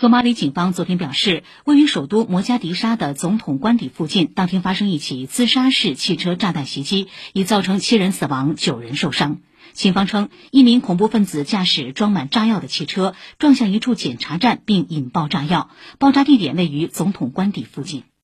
索马里警方昨天表示位于首都摩加迪沙的总统官邸附近当天发生一起自杀式汽车炸弹袭击已造成七人死亡九人受伤。警方称一名恐怖分子驾驶装满炸药的汽车撞向一处检查站并引爆炸药爆炸地点位于总统官邸附近。